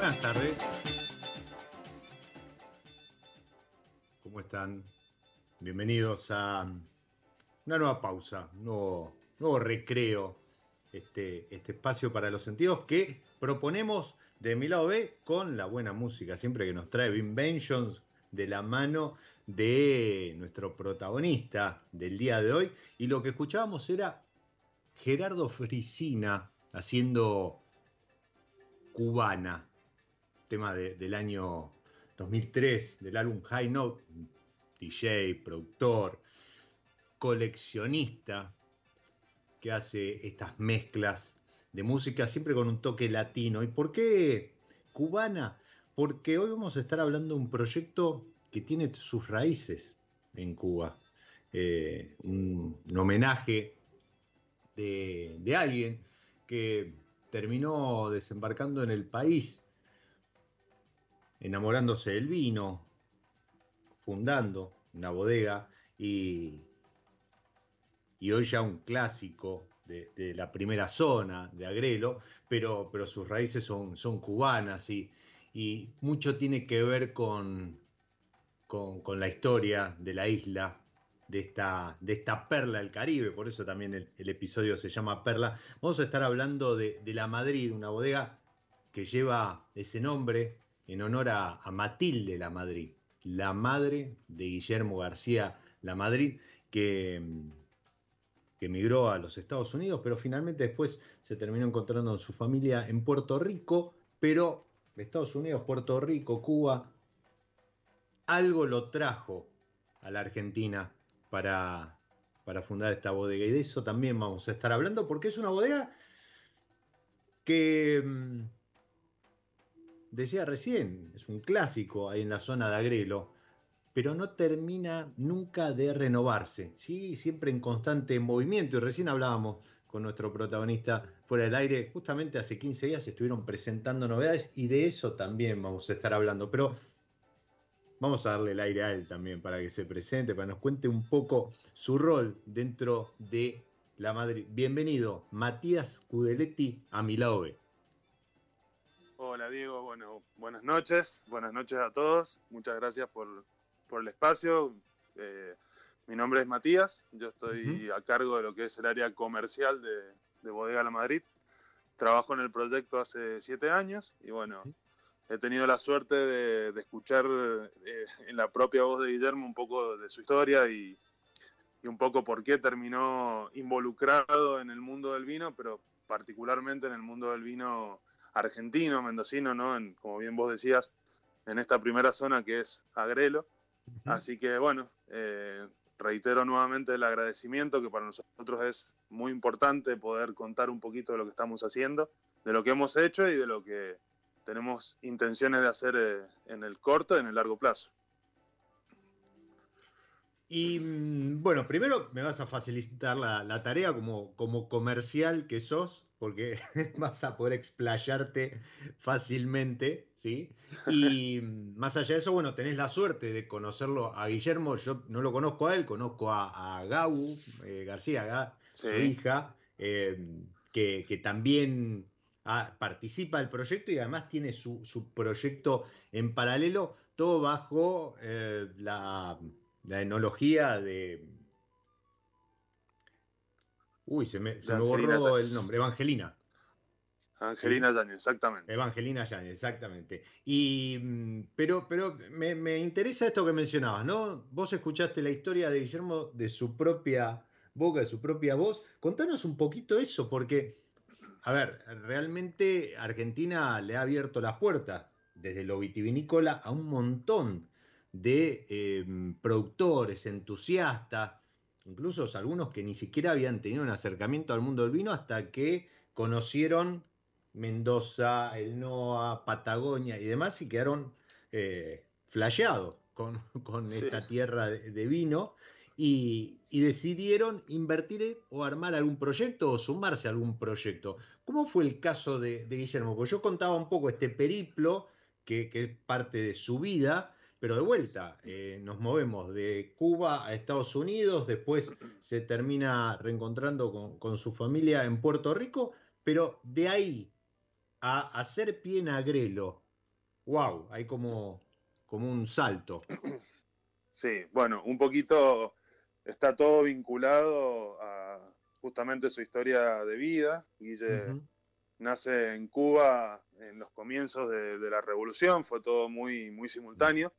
Buenas tardes. ¿Cómo están? Bienvenidos a una nueva pausa, un nuevo, recreo, este, este espacio para los sentidos que proponemos de mi lado B con la buena música, siempre que nos trae Inventions de la mano de nuestro protagonista del día de hoy. Y lo que escuchábamos era Gerardo Frisina haciendo Cubana, tema de- del año 2003, del álbum High Note, DJ, productor, coleccionista, que hace estas mezclas de música siempre con un toque latino. ¿Y por qué cubana? Porque hoy vamos a estar hablando de un proyecto que tiene sus raíces en Cuba. Eh, un, homenaje de alguien que terminó desembarcando en el país, enamorándose del vino, fundando una bodega y, y hoy ya un clásico de, la primera zona de Agrelo, pero, pero sus raíces son, son cubanas y, y mucho tiene que ver con, con, con la historia de la isla, de esta, de esta perla del Caribe, por eso también el, el episodio se llama Perla. Vamos a estar hablando de, de La Madrid, una bodega que lleva ese nombre en honor a, Matilde La Madrid, la madre de Guillermo García La Madrid, que, que emigró a los Estados Unidos, pero finalmente después se terminó encontrando en su familia en Puerto Rico, pero Estados Unidos, Puerto Rico, Cuba, algo lo trajo a la Argentina para, para fundar esta bodega. Y de eso también vamos a estar hablando, porque es una bodega que, mm, decía recién, es un clásico ahí en la zona de Agrelo, pero no termina nunca de renovarse, ¿sí? siempre en constante movimiento. Y recién hablábamos con nuestro protagonista fuera del aire, justamente hace 15 días estuvieron presentando novedades y de eso también vamos a estar hablando. Pero vamos a darle el aire a él también para que se presente, para que nos cuente un poco su rol dentro de la Madrid. Bienvenido, Matías Cudeletti, a mi lado B. Hola Diego, bueno, buenas noches, buenas noches a todos, muchas gracias por, el espacio. Eh, mi nombre es Matías, yo estoy a cargo de lo que es el área comercial de, Bodega La Madrid. Trabajo en el proyecto hace siete años y bueno, he tenido la suerte de, escuchar eh, en la propia voz de Guillermo un poco de su historia y, un poco por qué terminó involucrado en el mundo del vino, pero particularmente en el mundo del vino argentino, mendocino, ¿no? En, como bien vos decías, en esta primera zona que es Agrelo. Así que bueno, eh, reitero nuevamente el agradecimiento que para nosotros es muy importante poder contar un poquito de lo que estamos haciendo, de lo que hemos hecho y de lo que tenemos intenciones de hacer eh, en el corto y en el largo plazo. Y mm, bueno, primero me vas a facilitar la, tarea como, como comercial que sos, porque vas a poder explayarte fácilmente, ¿sí? Y mm, más allá de eso, bueno, tenés la suerte de conocerlo a Guillermo, yo no lo conozco a él, conozco a, a Gau eh, García, su hija, eh, que, que, también participa del proyecto y además tiene su, proyecto en paralelo, todo bajo eh, la, enología de... Uy, se me, borró el nombre, Evangelina. Angelina Yáñez, exactamente. Evangelina Yáñez, exactamente. Y, mm, pero pero me, me, interesa esto que mencionabas, ¿no? Vos escuchaste la historia de Guillermo de su propia boca, de su propia voz. Contanos un poquito eso, porque a ver, realmente Argentina le ha abierto las puertas desde lo vitivinícola a un montón de em, productores, entusiastas, incluso algunos que ni siquiera habían tenido un acercamiento al mundo del vino hasta que conocieron Mendoza, el NOA, Patagonia y demás y quedaron eh, flasheados con, esta tierra de vino y, decidieron invertir o armar algún proyecto o sumarse a algún proyecto. ¿Cómo fue el caso de, Guillermo? Porque yo contaba un poco este periplo que, es parte de su vida, pero de vuelta, eh, nos movemos de Cuba a Estados Unidos, después se termina reencontrando con, su familia en Puerto Rico, pero de ahí a hacer pie en agrelo, wow, hay como, como un salto. Sí, bueno, un poquito está todo vinculado a justamente su historia de vida. Guille nace en Cuba en los comienzos de, la revolución, fue todo muy, muy simultáneo.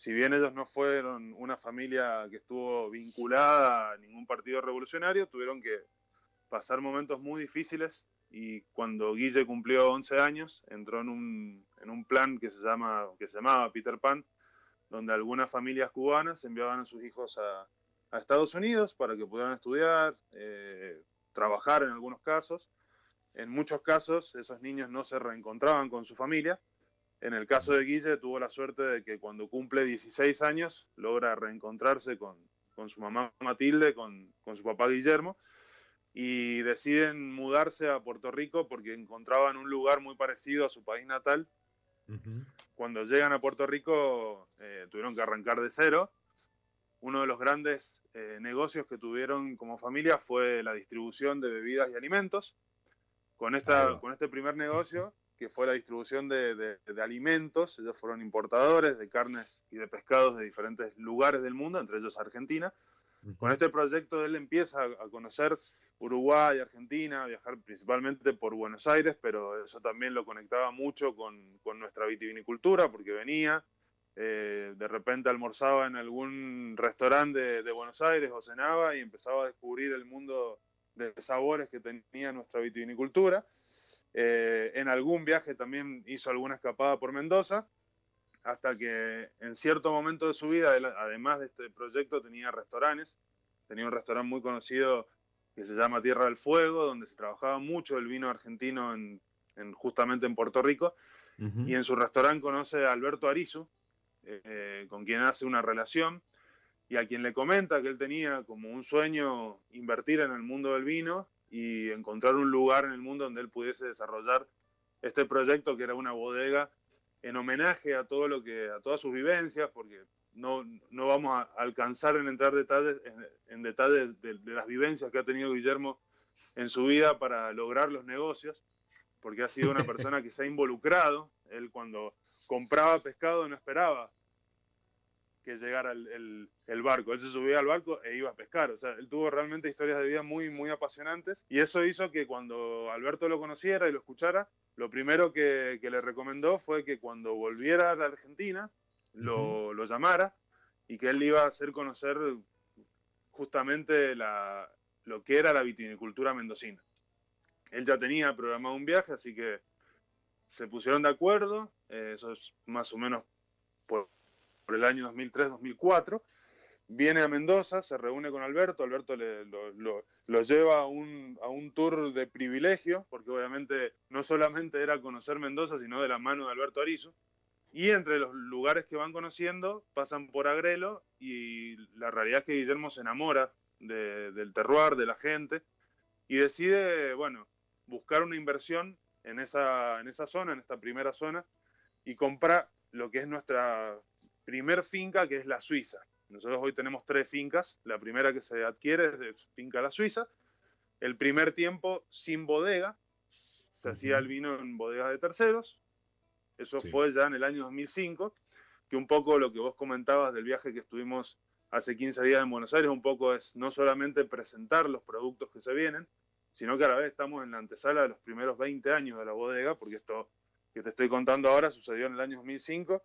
Si bien ellos no fueron una familia que estuvo vinculada a ningún partido revolucionario, tuvieron que pasar momentos muy difíciles y cuando Guille cumplió 11 años, entró en un, en un plan que se, llama, que se llamaba Peter Pan, donde algunas familias cubanas enviaban a sus hijos a, a Estados Unidos para que pudieran estudiar, eh, trabajar en algunos casos. En muchos casos esos niños no se reencontraban con su familia. En el caso de Guille tuvo la suerte de que cuando cumple 16 años logra reencontrarse con, su mamá Matilde, con, su papá Guillermo, y deciden mudarse a Puerto Rico porque encontraban un lugar muy parecido a su país natal. Cuando llegan a Puerto Rico eh, tuvieron que arrancar de cero. Uno de los grandes eh, negocios que tuvieron como familia fue la distribución de bebidas y alimentos. Con, esta, con este primer negocio, que fue la distribución de, alimentos, ellos fueron importadores de carnes y de pescados de diferentes lugares del mundo, entre ellos Argentina. Con este proyecto él empieza a conocer Uruguay, Argentina, a viajar principalmente por Buenos Aires, pero eso también lo conectaba mucho con, con nuestra vitivinicultura, porque venía, eh, de repente almorzaba en algún restaurante de, Buenos Aires o cenaba y empezaba a descubrir el mundo de sabores que tenía nuestra vitivinicultura. Eh, en algún viaje también hizo alguna escapada por Mendoza, hasta que en cierto momento de su vida, además de este proyecto, tenía restaurantes. Tenía un restaurante muy conocido que se llama Tierra del Fuego, donde se trabajaba mucho el vino argentino en, justamente en Puerto Rico. Y en su restaurante conoce a Alberto Arizu, eh, con quien hace una relación y a quien le comenta que él tenía como un sueño invertir en el mundo del vino y encontrar un lugar en el mundo donde él pudiese desarrollar este proyecto que era una bodega en homenaje a todo lo que, a todas sus vivencias, porque no, no vamos a alcanzar en entrar detalles, en, detalles de, las vivencias que ha tenido Guillermo en su vida para lograr los negocios, porque ha sido una persona que se ha involucrado. Él cuando compraba pescado no esperaba que llegara el, el, barco. Él se subía al barco e iba a pescar. O sea, él tuvo realmente historias de vida muy, muy apasionantes. Y eso hizo que cuando Alberto lo conociera y lo escuchara, lo primero que, que le recomendó fue que cuando volviera a la Argentina, lo, lo, llamara y que él iba a hacer conocer justamente la, lo que era la vitivinicultura mendocina. Él ya tenía programado un viaje, así que se pusieron de acuerdo, eh, eso es más o menos por, el año 2003-2004. Viene a Mendoza, se reúne con Alberto, Alberto le, lo, lo, lleva a un, a un tour de privilegio, porque obviamente no solamente era conocer Mendoza, sino de la mano de Alberto Arizo. Y entre los lugares que van conociendo, pasan por Agrelo y la realidad es que Guillermo se enamora del terroir, de la gente, y decide, bueno, buscar una inversión en esa, en esa zona, en esta primera zona, y compra lo que es nuestra primer finca, que es la Suiza. Nosotros hoy tenemos tres fincas. La primera que se adquiere es de Finca La Suiza. El primer tiempo sin bodega. Se hacía el vino en bodegas de terceros. Eso fue ya en el año 2005. Que un poco lo que vos comentabas del viaje que estuvimos hace 15 días en Buenos Aires, un poco es no solamente presentar los productos que se vienen, sino que a la vez estamos en la antesala de los primeros 20 años de la bodega, porque esto que te estoy contando ahora sucedió en el año 2005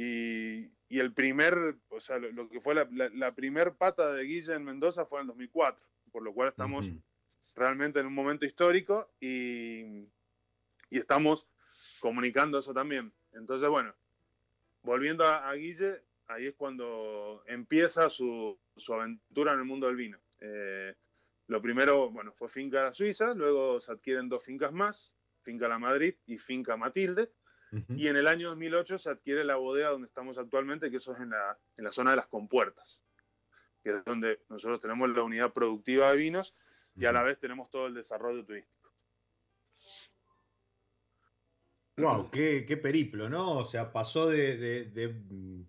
y, el primer, o sea, lo, que fue la, la, primer pata de Guille en Mendoza fue en el 2004, por lo cual estamos realmente en un momento histórico y, y, estamos comunicando eso también. Entonces, bueno, volviendo a, Guille, ahí es cuando empieza su, su, aventura en el mundo del vino. Eh, lo primero, bueno, fue Finca La Suiza, luego se adquieren dos fincas más, Finca La Madrid y Finca Matilde, y en el año 2008 se adquiere la bodega donde estamos actualmente, que eso es en la, en la zona de las compuertas, que es donde nosotros tenemos la unidad productiva de vinos y a la vez tenemos todo el desarrollo turístico. Wow, qué, qué periplo, ¿no? O sea, pasó de, de, de, mm,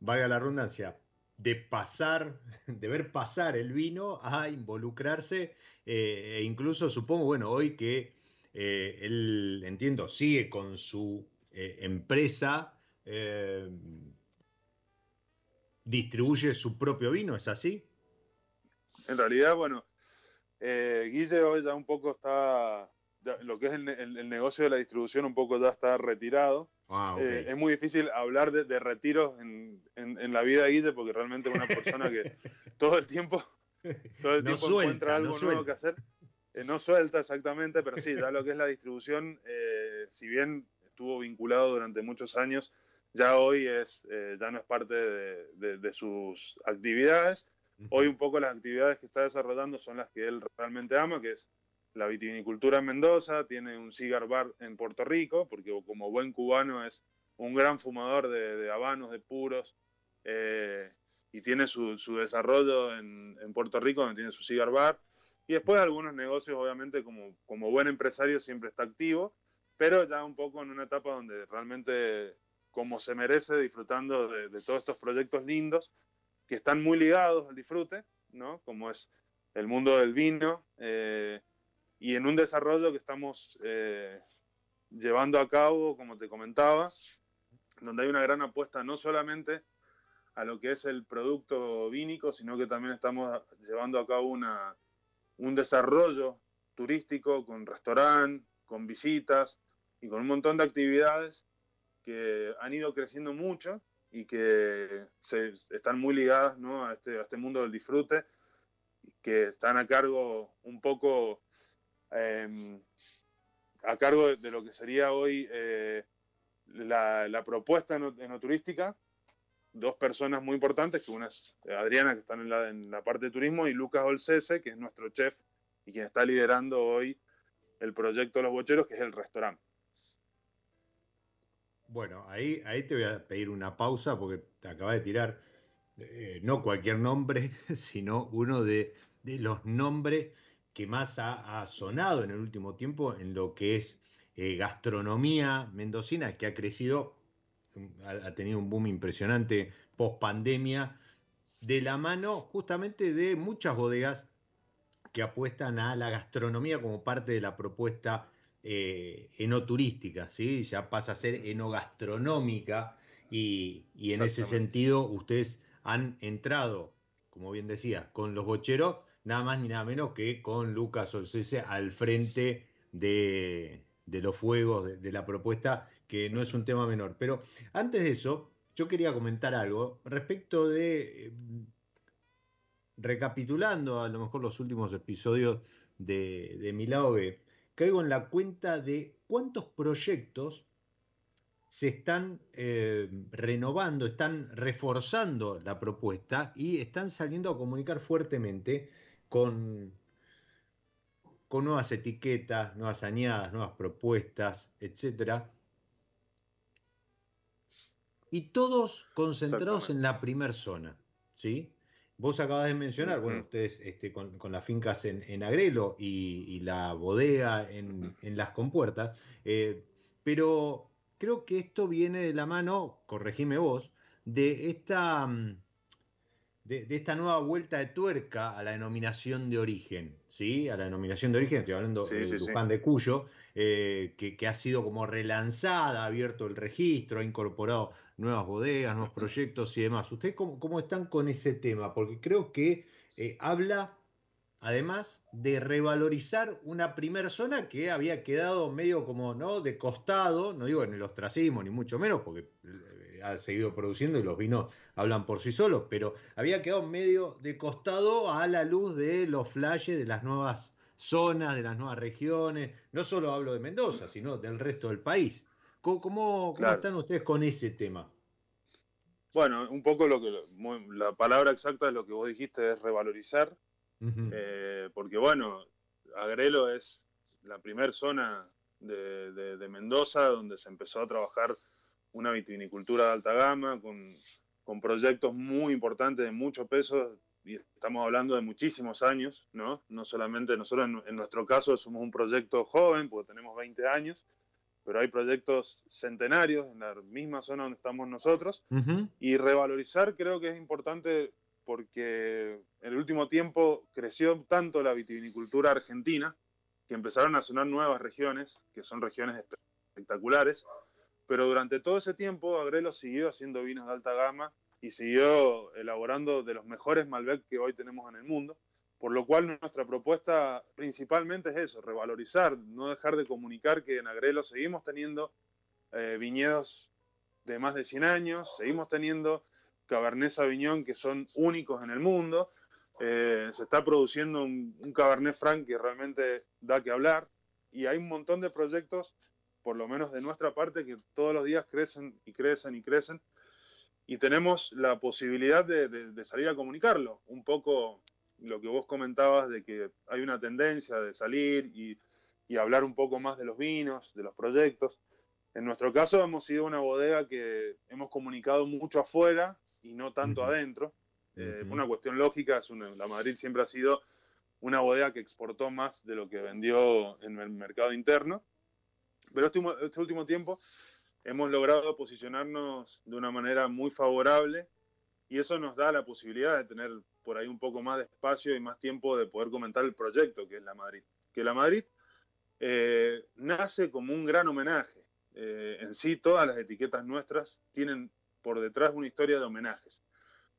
valga la redundancia, de pasar, de ver pasar el vino a involucrarse, eh, e incluso supongo, bueno, hoy que eh, él, entiendo, sigue con su eh, empresa, eh, distribuye su propio vino, ¿es así? En realidad, bueno, Guille hoy ya un poco está, lo que es el, negocio de la distribución un poco ya está retirado. Ah, es muy difícil hablar de, retiros en, la vida de Guille porque realmente es una persona que todo el tiempo, todo el tiempo encuentra algo nuevo que hacer. Eh, no suelta exactamente, pero sí, ya lo que es la distribución, eh, si bien estuvo vinculado durante muchos años, ya hoy es, eh, ya no es parte de, sus actividades. Hoy un poco las actividades que está desarrollando son las que él realmente ama, que es la vitivinicultura en Mendoza, tiene un cigar bar en Puerto Rico, porque como buen cubano es un gran fumador de, habanos, de puros, y tiene su, desarrollo en, en, Puerto Rico, donde tiene su cigar bar. Y después algunos negocios, obviamente, como, como buen empresario siempre está activo, pero ya un poco en una etapa donde realmente, como se merece, disfrutando de, todos estos proyectos lindos que están muy ligados al disfrute, ¿no? Como es el mundo del vino, eh, y en un desarrollo que estamos eh, llevando a cabo, como te comentaba, donde hay una gran apuesta no solamente a lo que es el producto vínico, sino que también estamos llevando a cabo una, un desarrollo turístico con restaurante, con visitas y con un montón de actividades que han ido creciendo mucho y que se, están muy ligadas ¿no? a, este, este mundo del disfrute, que están a cargo un poco em, a cargo de, lo que sería hoy eh, la, la, propuesta enoturística, dos personas muy importantes, que una es Adriana, que está en la, parte de turismo, y Lucas Olcese, que es nuestro chef y quien está liderando hoy el proyecto los bocheros, que es el restaurante. Bueno, ahí, ahí te voy a pedir una pausa porque te acaba de tirar eh, no cualquier nombre, sino uno de, de los nombres que más ha, ha, sonado en el último tiempo en lo que es eh, gastronomía mendocina que ha crecido, ha, tenido un boom impresionante post pandemia, de la mano justamente de muchas bodegas que apuestan a la gastronomía como parte de la propuesta eh, enoturística, ¿sí? ya pasa a ser enogastronómica y, y en ese sentido ustedes han entrado, como bien decía, con los bocheros, nada más ni nada menos que con Lucas Olcese al frente de, los fuegos, de, la propuesta, que no es un tema menor. Pero antes de eso, yo quería comentar algo respecto de, eh, recapitulando a lo mejor los últimos episodios de, de B, caigo en la cuenta de cuántos proyectos se están eh, renovando, están reforzando la propuesta y están saliendo a comunicar fuertemente con, con nuevas etiquetas, nuevas añadas, nuevas propuestas, etc. Y todos concentrados en la primer zona, ¿sí? Vos acabas de mencionar, bueno, ustedes este, con, las fincas en, Agrelo y, la bodega en, las compuertas, eh, pero creo que esto viene de la mano, corregime vos, de esta, mm, de, esta nueva vuelta de tuerca a la denominación de origen, ¿sí? A la denominación de origen, estoy hablando de sí, de Cuyo, eh, que, ha sido como relanzada, ha abierto el registro, ha incorporado nuevas bodegas, nuevos proyectos y demás. ¿Ustedes cómo, están con ese tema? Porque creo que eh, habla además de revalorizar una primera zona que había quedado medio como no de costado, no digo en el ostracismo ni mucho menos, porque eh, ha seguido produciendo y los vinos hablan por sí solos, pero había quedado medio de costado a la luz de los flashes de las nuevas zonas, de las nuevas regiones. No solo hablo de Mendoza, sino del resto del país. ¿Cómo, están ustedes con ese tema? Bueno, un poco lo que la palabra exacta de lo que vos dijiste es revalorizar eh, porque bueno, Agrelo es la primera zona de, Mendoza donde se empezó a trabajar una vitivinicultura de alta gama con, proyectos muy importantes de mucho peso y estamos hablando de muchísimos años, ¿no? No solamente nosotros en, nuestro caso somos un proyecto joven porque tenemos 20 años, pero hay proyectos centenarios en la misma zona donde estamos nosotros y revalorizar creo que es importante porque en el último tiempo creció tanto la vitivinicultura argentina que empezaron a sonar nuevas regiones, que son regiones espectaculares, pero durante todo ese tiempo Agrelo siguió haciendo vinos de alta gama y siguió elaborando de los mejores Malbec que hoy tenemos en el mundo, por lo cual nuestra propuesta principalmente es eso, revalorizar, no dejar de comunicar que en Agrelo seguimos teniendo eh, viñedos de más de 100 años, seguimos teniendo Cabernet Sauvignon que son únicos en el mundo. Eh, se está produciendo un, Cabernet Franc que realmente da que hablar y hay un montón de proyectos, por lo menos de nuestra parte, que todos los días crecen y crecen y crecen y tenemos la posibilidad de, salir a comunicarlo. Un poco lo que vos comentabas de que hay una tendencia de salir y, y hablar un poco más de los vinos, de los proyectos. En nuestro caso hemos sido una bodega que hemos comunicado mucho afuera y no tanto adentro. Eh, una cuestión lógica, es la Madrid siempre ha sido una bodega que exportó más de lo que vendió en el mercado interno. Pero este, este último tiempo hemos logrado posicionarnos de una manera muy favorable y eso nos da la posibilidad de tener por ahí un poco más de espacio y más tiempo de poder comentar el proyecto que es la Madrid. Que la Madrid eh, nace como un gran homenaje. Eh, en sí, todas las etiquetas nuestras tienen por detrás una historia de homenajes.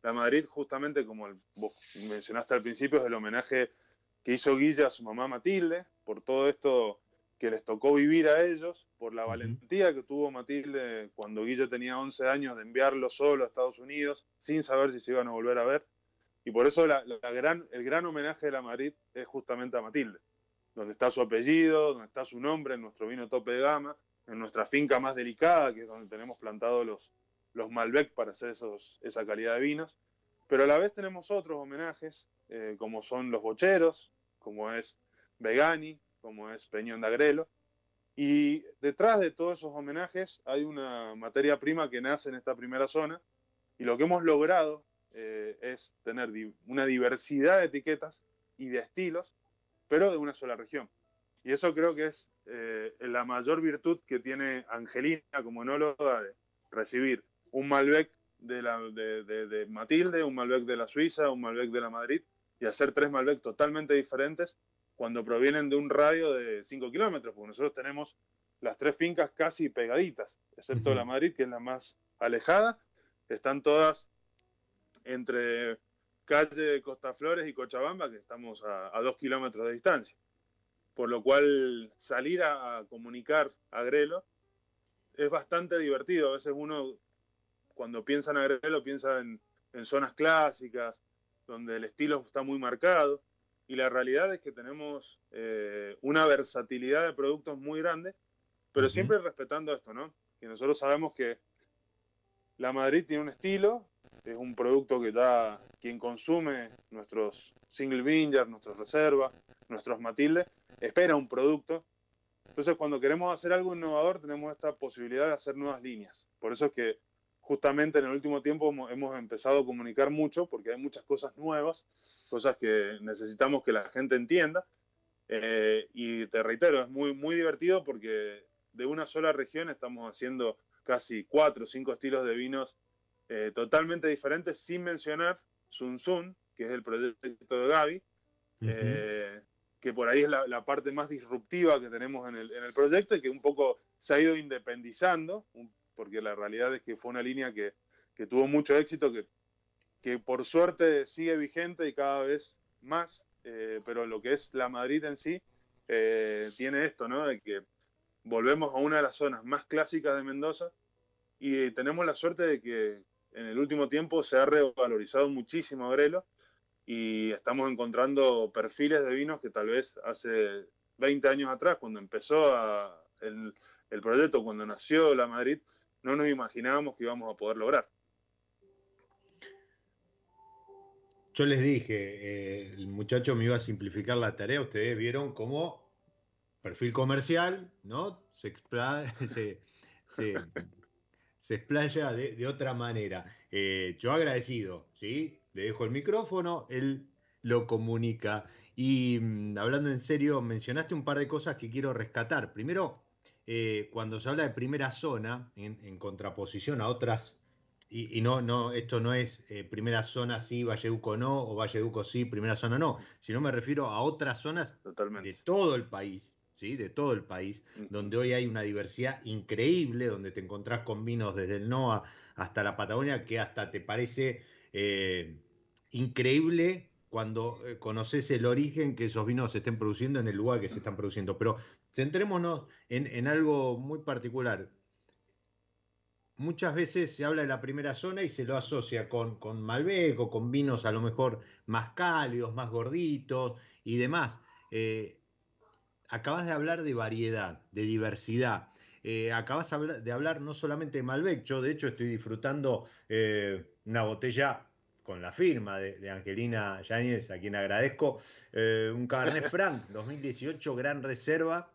La Madrid, justamente como mencionaste al principio, es el homenaje que hizo Guilla a su mamá Matilde, por todo esto que les tocó vivir a ellos, por la valentía que tuvo Matilde cuando Guilla tenía 11 años de enviarlo solo a Estados Unidos, sin saber si se iban a volver a ver. Y por eso la, gran, el gran homenaje de la Madrid es justamente a Matilde, donde está su apellido, donde está su nombre en nuestro vino tope de gama, en nuestra finca más delicada, que es donde tenemos plantados los, los Malbec para hacer esos, esa calidad de vinos, pero a la vez tenemos otros homenajes, eh, como son los bocheros, como es Vegani, como es Peñón de Agrelo, y detrás de todos esos homenajes hay una materia prima que nace en esta primera zona, y lo que hemos logrado eh, es tener una diversidad de etiquetas y de estilos, pero de una sola región. Y eso creo que es eh, la mayor virtud que tiene Angelina como enóloga de recibir un Malbec de, la, de, Matilde, un Malbec de la Suiza, un Malbec de la Madrid, y hacer tres Malbec totalmente diferentes cuando provienen de un radio de 5 kilómetros, porque nosotros tenemos las tres fincas casi pegaditas, excepto la Madrid, que es la más alejada, están todas entre calle Costa Flores y Cochabamba, que estamos a, dos kilómetros de distancia. Por lo cual salir a, comunicar a Grelo es bastante divertido. A veces uno, cuando piensa en Agrelo, piensa en, zonas clásicas, donde el estilo está muy marcado. Y la realidad es que tenemos eh, una versatilidad de productos muy grande, pero siempre respetando esto, ¿no? Que nosotros sabemos que la Madrid tiene un estilo, es un producto que da quien consume nuestros single vineyard, nuestros reservas, nuestros Matilde, espera un producto. Entonces, cuando queremos hacer algo innovador, tenemos esta posibilidad de hacer nuevas líneas. Por eso es que justamente en el último tiempo hemos empezado a comunicar mucho, porque hay muchas cosas nuevas, cosas que necesitamos que la gente entienda. Eh, y te reitero, es muy, muy divertido porque de una sola región estamos haciendo casi cuatro o cinco estilos de vinos eh, totalmente diferentes, sin mencionar Sun Sun, que es el proyecto de Gaby, eh, que por ahí es la, parte más disruptiva que tenemos en el, en el, proyecto y que un poco se ha ido independizando, porque la realidad es que fue una línea que, que tuvo mucho éxito, que, que, por suerte sigue vigente y cada vez más, eh, pero lo que es la Madrid en sí tiene esto, ¿no? De que volvemos a una de las zonas más clásicas de Mendoza y tenemos la suerte de que en el último tiempo se ha revalorizado muchísimo Grelo y estamos encontrando perfiles de vinos que tal vez hace 20 años atrás, cuando empezó el, proyecto, cuando nació la Madrid, no nos imaginábamos que íbamos a poder lograr. Yo les dije, eh, el muchacho me iba a simplificar la tarea, ustedes vieron cómo perfil comercial, ¿no? Se, se, se, se explaya de, otra manera. Eh, yo agradecido, ¿sí? Le dejo el micrófono, él lo comunica. Y mm, hablando en serio, mencionaste un par de cosas que quiero rescatar. Primero, eh, cuando se habla de primera zona, en, contraposición a otras, y, no, no, esto no es eh, primera zona sí, Valleduco no, o Valleduco sí, primera zona no, sino me refiero a otras zonas de todo el país, de todo el país, donde hoy hay una diversidad increíble, donde te encontrás con vinos desde el NOA hasta la Patagonia, que hasta te parece eh, increíble cuando eh, conoces el origen que esos vinos se estén produciendo en el lugar que se están produciendo. Pero centrémonos en, algo muy particular. Muchas veces se habla de la primera zona y se lo asocia con, con Malbec o con vinos a lo mejor más cálidos, más gorditos y demás. Eh, acabas de hablar de variedad, de diversidad. Eh, acabas de hablar no solamente de Malbec, yo de hecho estoy disfrutando eh, una botella con la firma de, Angelina Yáñez, a quien agradezco, eh, un Cabernet Franc 2018 Gran Reserva,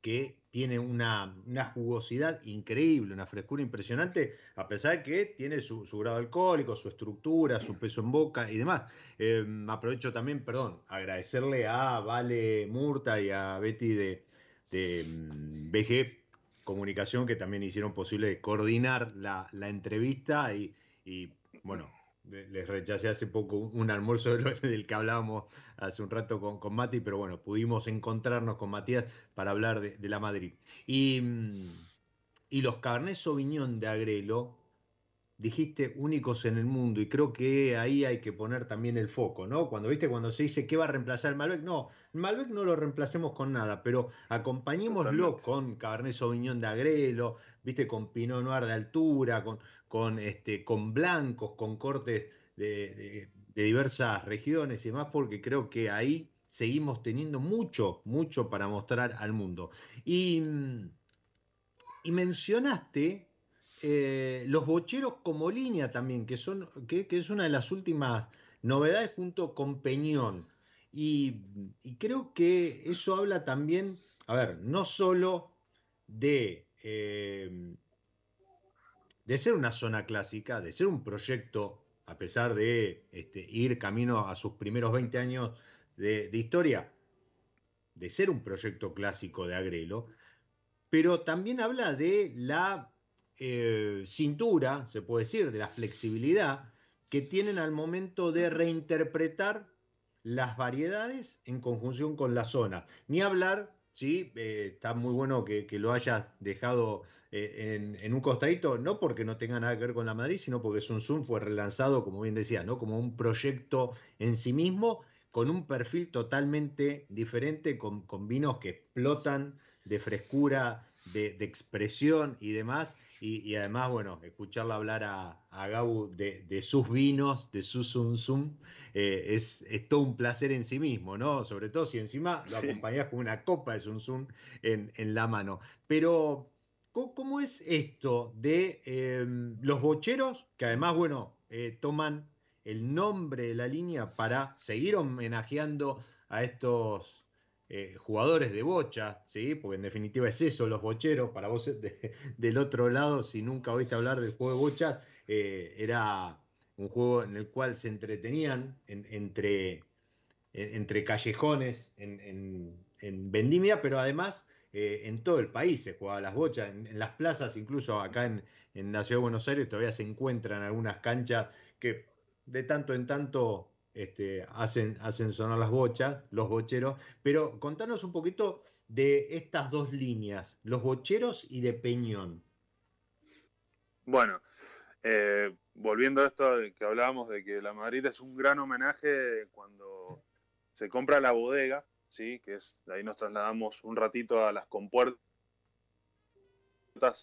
que tiene una, jugosidad increíble, una frescura impresionante, a pesar de que tiene su, grado alcohólico, su estructura, su peso en boca y demás. Eh, aprovecho también, perdón, agradecerle a Vale Murta y a Betty de, BG mm, Comunicación que también hicieron posible coordinar la, entrevista y, y bueno, les rechacé hace poco un almuerzo del que hablábamos hace un rato con, con Mati, pero bueno, pudimos encontrarnos con Matías para hablar de, la Madrid. Y, mm, y, los Cabernet Sauvignon de Agrelo, dijiste únicos en el mundo, y creo que ahí hay que poner también el foco, ¿no? Cuando viste, cuando se dice que va a reemplazar el Malbec, no, el Malbec no lo reemplacemos con nada, pero acompañémoslo con Cabernet Sauvignon de Agrelo, viste, con Pinot Noir de altura, con, con, este, con blancos, con cortes de, diversas regiones y demás, porque creo que ahí seguimos teniendo mucho, mucho para mostrar al mundo. Y, y mencionaste eh, los bocheros como línea también, que, son, que, es una de las últimas novedades junto con Peñón. Y, creo que eso habla también, a ver, no solo de eh, de ser una zona clásica, de ser un proyecto, a pesar de este, ir camino a sus primeros 20 años de, historia, de ser un proyecto clásico de Agrelo, pero también habla de la eh, cintura, se puede decir, de la flexibilidad que tienen al momento de reinterpretar las variedades en conjunción con la zona. Ni hablar, ¿sí? Eh, está muy bueno que, lo hayas dejado eh, en, un costadito, no porque no tenga nada que ver con la Madrid, sino porque Sun Sun fue relanzado, como bien decía, ¿no? como un proyecto en sí mismo, con un perfil totalmente diferente, con, vinos que explotan de frescura, de, expresión y demás. Y, además, bueno, escucharla hablar a, a Gabu de, sus vinos, de su Sun Sun, eh, es, todo un placer en sí mismo, ¿no? Sobre todo si encima lo acompañas con una copa de Sun Sun en, en la mano. Pero, ¿cómo, es esto de em, los bocheros, que además, bueno, eh, toman el nombre de la línea para seguir homenajeando a estos eh, jugadores de bocha, ¿sí? Porque en definitiva es eso, los bocheros, para vos del otro lado, si nunca oíste hablar del juego de bocha, eh, era un juego en el cual se entretenían entre, callejones en, vendimia, pero además eh, en todo el país se jugaba las bochas, en, las plazas, incluso acá en la ciudad de Buenos Aires todavía se encuentran algunas canchas que de tanto en tanto este, hacen, hacen sonar las bochas, los bocheros, pero contanos un poquito de estas dos líneas, los bocheros y de Peñón. Bueno, eh, volviendo a esto que hablábamos de que la Madrid es un gran homenaje cuando se compra la bodega, ¿sí? que es, de ahí nos trasladamos un ratito a las compuertas,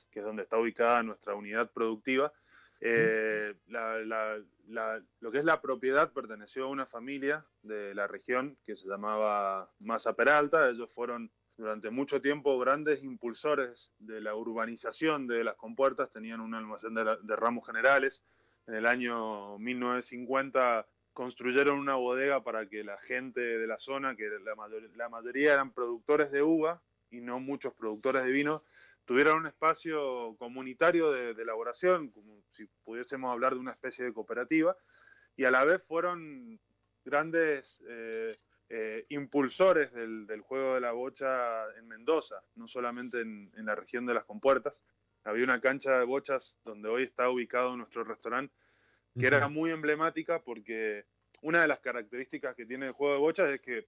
que es donde está ubicada nuestra unidad productiva, eh, lo que es la propiedad perteneció a una familia de la región que se llamaba Masa Peralta. Ellos fueron durante mucho tiempo grandes impulsores de la urbanización de las compuertas, tenían un almacén de, ramos generales. En el año 1950 construyeron una bodega para que la gente de la zona, que la, la mayoría eran productores de uva y no muchos productores de vino, tuvieran un espacio comunitario de, elaboración, como si pudiésemos hablar de una especie de cooperativa, y a la vez fueron grandes eh, eh, impulsores del, juego de la bocha en Mendoza, no solamente en, la región de las compuertas. Había una cancha de bochas donde hoy está ubicado nuestro restaurante, que era muy emblemática porque una de las características que tiene el juego de bochas es que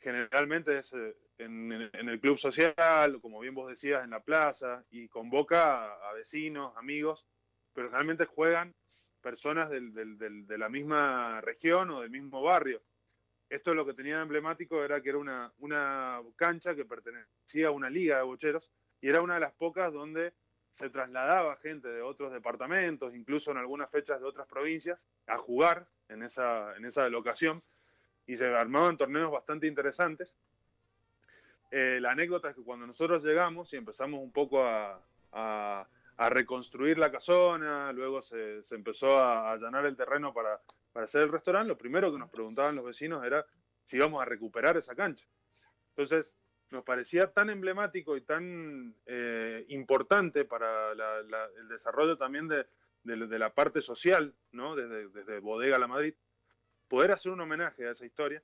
generalmente es eh, en, el club social, como bien vos decías, en la plaza, y convoca a, vecinos, amigos, pero realmente juegan personas de la misma región o del mismo barrio. Esto lo que tenía emblemático era que era una, una cancha que pertenecía a una liga de bocheros y era una de las pocas donde se trasladaba gente de otros departamentos, incluso en algunas fechas de otras provincias, a jugar en esa, en esa locación y se armaban torneos bastante interesantes. Eh, la anécdota es que cuando nosotros llegamos y empezamos un poco a, reconstruir la casona, luego se, empezó a allanar el terreno para, hacer el restaurante, lo primero que nos preguntaban los vecinos era si íbamos a recuperar esa cancha. Entonces, nos parecía tan emblemático y tan eh, importante para el desarrollo también de, la parte social, ¿no? desde, desde Bodega La Madrid, poder hacer un homenaje a esa historia,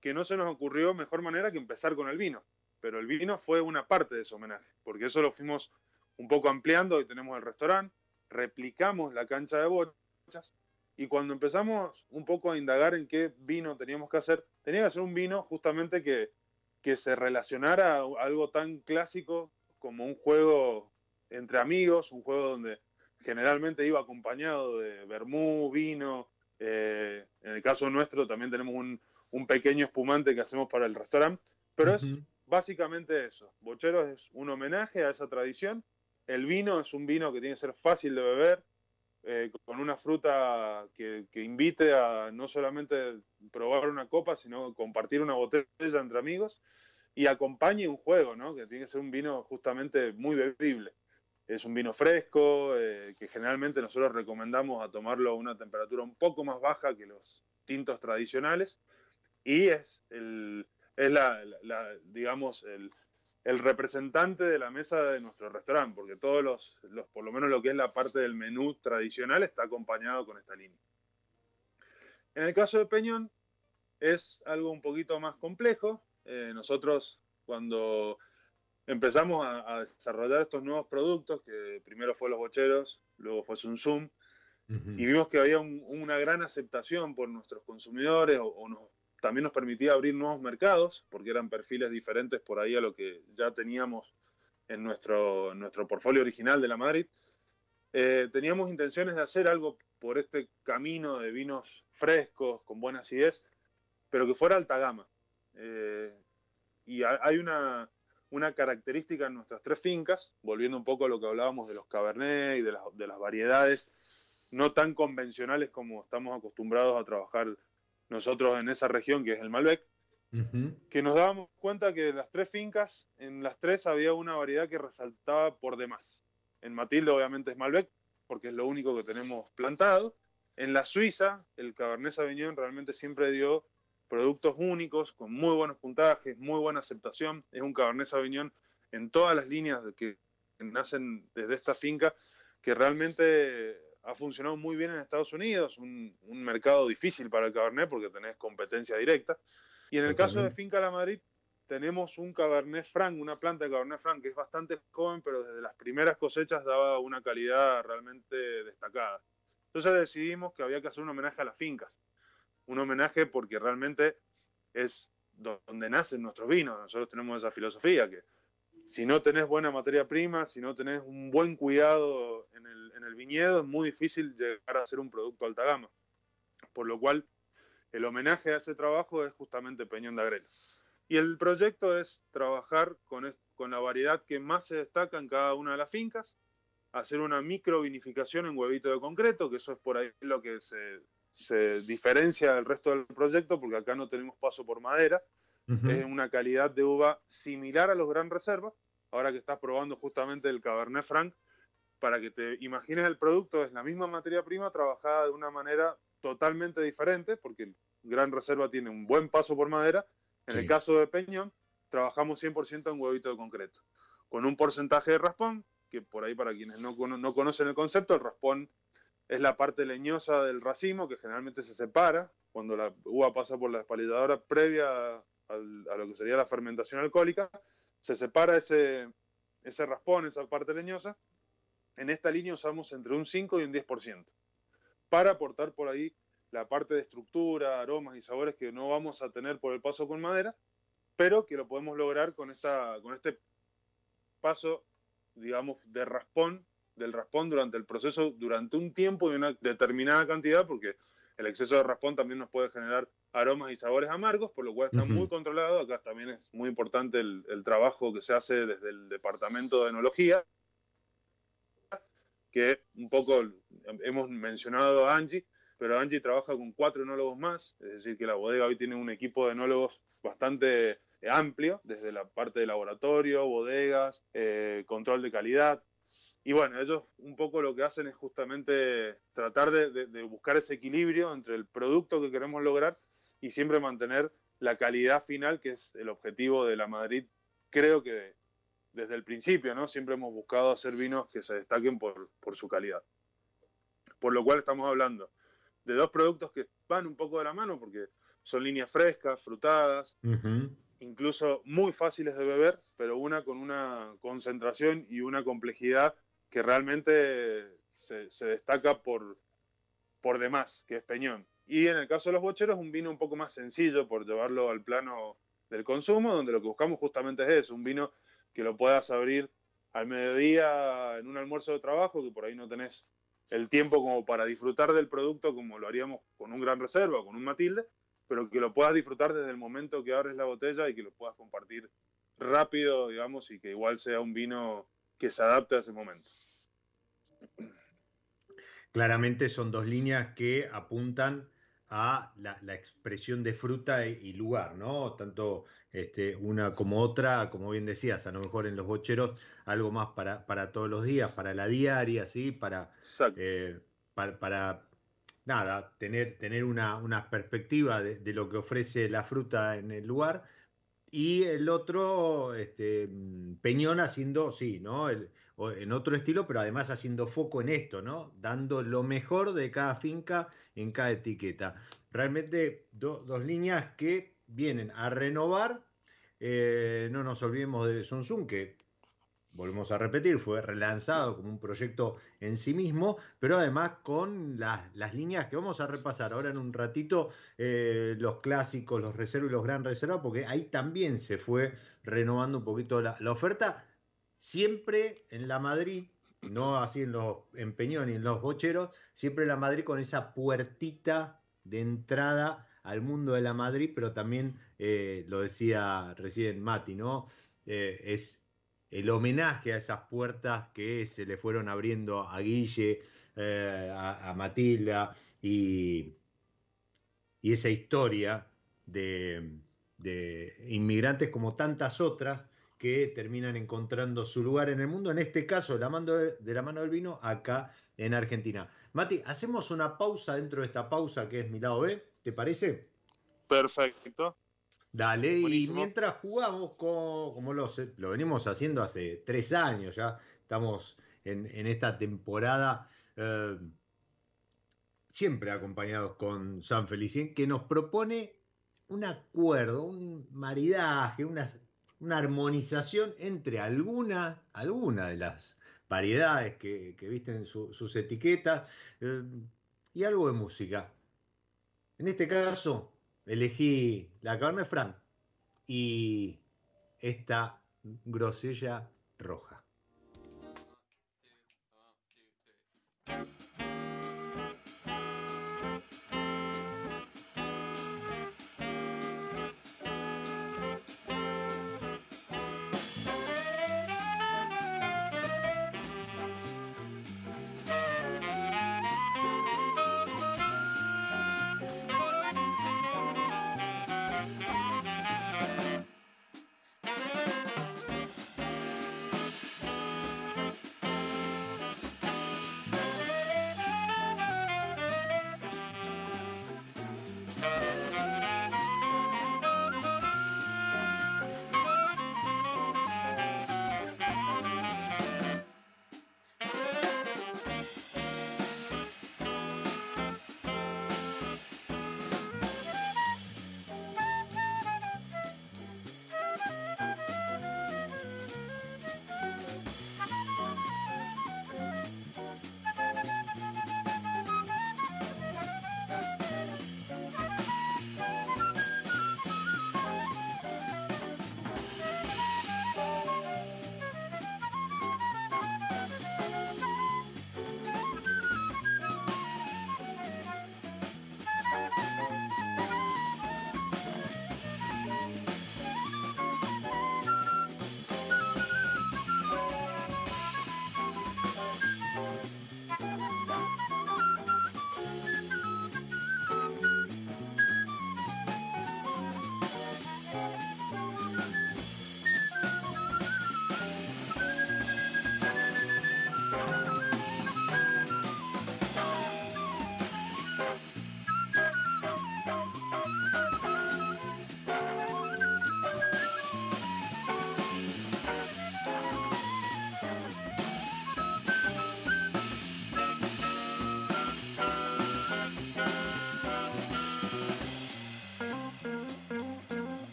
que no se nos ocurrió mejor manera que empezar con el vino. Pero el vino fue una parte de ese homenaje, porque eso lo fuimos un poco ampliando, hoy tenemos el restaurante, replicamos la cancha de bochas, y cuando empezamos un poco a indagar en qué vino teníamos que hacer, tenía que ser un vino justamente que, que se relacionara a algo tan clásico como un juego entre amigos, un juego donde generalmente iba acompañado de vermú, vino, eh, en el caso nuestro también tenemos un, pequeño espumante que hacemos para el restaurante, pero es básicamente eso. Bochero es un homenaje a esa tradición. El vino es un vino que tiene que ser fácil de beber, eh, con una fruta que, invite a no solamente probar una copa, sino compartir una botella entre amigos y acompañe un juego, ¿no? Que tiene que ser un vino justamente muy bebible. Es un vino fresco, eh, que generalmente nosotros recomendamos a tomarlo a una temperatura un poco más baja que los tintos tradicionales. Y es, el, es la, digamos, el, representante de la mesa de nuestro restaurante, porque todos los, los, por lo menos lo que es la parte del menú tradicional, está acompañado con esta línea. En el caso de Peñón, es algo un poquito más complejo. eh, nosotros cuando empezamos a, desarrollar estos nuevos productos, que primero fue los bocheros, luego fue Zoom Zoom, y vimos que había una gran aceptación por nuestros consumidores o, también nos permitía abrir nuevos mercados, porque eran perfiles diferentes por ahí a lo que ya teníamos en nuestro, nuestro portfolio original de la Madrid. Eh, teníamos intenciones de hacer algo por este camino de vinos frescos, con buena acidez, pero que fuera alta gama. Eh, y hay una, una característica en nuestras tres fincas, volviendo un poco a lo que hablábamos de los cabernet y de, de las variedades no tan convencionales como estamos acostumbrados a trabajar nosotros en esa región que es el Malbec, que nos dábamos cuenta que las tres fincas, en las tres había una variedad que resaltaba por demás. En Matilde obviamente es Malbec, porque es lo único que tenemos plantado. En la Suiza, el Cabernet Sauvignon realmente siempre dio productos únicos, con muy buenos puntajes, muy buena aceptación. Es un Cabernet Sauvignon en todas las líneas que nacen desde esta finca, que realmente ha funcionado muy bien en Estados Unidos, un, un mercado difícil para el Cabernet porque tenés competencia directa. Y en el caso de Finca La Madrid, tenemos un Cabernet Franc, una planta de Cabernet Franc que es bastante joven, pero desde las primeras cosechas daba una calidad realmente destacada. Entonces decidimos que había que hacer un homenaje a las fincas. Un homenaje porque realmente es donde nacen nuestros vinos. Nosotros tenemos esa filosofía que si no tenés buena materia prima, si no tenés un buen cuidado en el, en el viñedo, es muy difícil llegar a ser un producto alta gama. Por lo cual, el homenaje a ese trabajo es justamente Peñón de Agrelo. Y el proyecto es trabajar con, con la variedad que más se destaca en cada una de las fincas, hacer una micro vinificación en huevito de concreto, que eso es por ahí lo que se, se diferencia del resto del proyecto, porque acá no tenemos paso por madera, es una calidad de uva similar a los Gran Reserva, ahora que estás probando justamente el Cabernet Franc, para que te imagines el producto, es la misma materia prima trabajada de una manera totalmente diferente, porque el Gran Reserva tiene un buen paso por madera. En el caso de Peñón, trabajamos 100% en huevito de concreto, con un porcentaje de raspón, que por ahí para quienes no, no conocen el concepto, el raspón es la parte leñosa del racimo que generalmente se separa cuando la uva pasa por la espalidadora previa a lo que sería la fermentación alcohólica, se separa ese, ese raspón, esa parte leñosa. En esta línea usamos entre un 5 y un 10% para aportar por ahí la parte de estructura, aromas y sabores que no vamos a tener por el paso con madera, pero que lo podemos lograr con, esta, con este paso, digamos, de raspón del raspón durante el proceso, durante un tiempo y una determinada cantidad, porque el exceso de raspón también nos puede generar aromas y sabores amargos, por lo cual está muy controlado. Acá también es muy importante el, trabajo que se hace desde el departamento de enología, que un poco hemos mencionado a Angie, pero Angie trabaja con cuatro enólogos más, es decir, que la bodega hoy tiene un equipo de enólogos bastante amplio, desde la parte de laboratorio, bodegas, eh, control de calidad, y bueno, ellos un poco lo que hacen es justamente tratar de, buscar ese equilibrio entre el producto que queremos lograr y siempre mantener la calidad final, que es el objetivo de la Madrid, creo que desde el principio, ¿no? Siempre hemos buscado hacer vinos que se destaquen por, su calidad. Por lo cual estamos hablando de dos productos que van un poco de la mano, porque son líneas frescas, frutadas, incluso muy fáciles de beber, pero una con una concentración y una complejidad que realmente se, destaca por, por demás, que es Peñón. Y en el caso de los bocheros, un vino un poco más sencillo por llevarlo al plano del consumo, donde lo que buscamos justamente es eso, un vino que lo puedas abrir al mediodía en un almuerzo de trabajo, que por ahí no tenés el tiempo como para disfrutar del producto como lo haríamos con un gran reserva con un Matilde, pero que lo puedas disfrutar desde el momento que abres la botella y que lo puedas compartir rápido, digamos, y que igual sea un vino que se adapte a ese momento. Claramente son dos líneas que apuntan a la, expresión de fruta y, lugar, ¿no? Tanto este, una como otra, como bien decías, a lo mejor en los bocheros algo más para, para todos los días, para la diaria, ¿sí? Para, eh, para, nada, tener, tener una, una perspectiva de, de, lo que ofrece la fruta en el lugar. Y el otro, este, Peñón haciendo, sí, ¿no? El, en otro estilo, pero además haciendo foco en esto, ¿no? Dando lo mejor de cada finca en cada etiqueta. Realmente dos líneas que vienen a renovar eh, no nos olvidemos de Sun que volvemos a repetir, fue relanzado como un proyecto en sí mismo, pero además con las, líneas que vamos a repasar ahora en un ratito, eh, los clásicos, los reservos y los gran reservas, porque ahí también se fue renovando un poquito la, oferta, siempre en la Madrid, no así en los en Peñón en los bocheros, siempre en la Madrid con esa puertita de entrada al mundo de la Madrid, pero también eh, lo decía recién Mati, ¿no? Eh, es el homenaje a esas puertas que se le fueron abriendo a Guille, eh, a, Matilda y, y, esa historia de, inmigrantes como tantas otras que terminan encontrando su lugar en el mundo, en este caso de la, mano de la mano del vino, acá en Argentina. Mati, hacemos una pausa dentro de esta pausa que es mi lado B, ¿te parece? Perfecto. Dale, y mientras jugamos, como lo, lo, venimos haciendo hace tres años ya, estamos en, esta temporada eh, siempre acompañados con San Felicien, que nos propone un acuerdo, un maridaje, una, una armonización entre alguna, alguna de las variedades que, visten sus etiquetas eh, y algo de música. En este caso, elegí la carne Frank y esta grosella roja.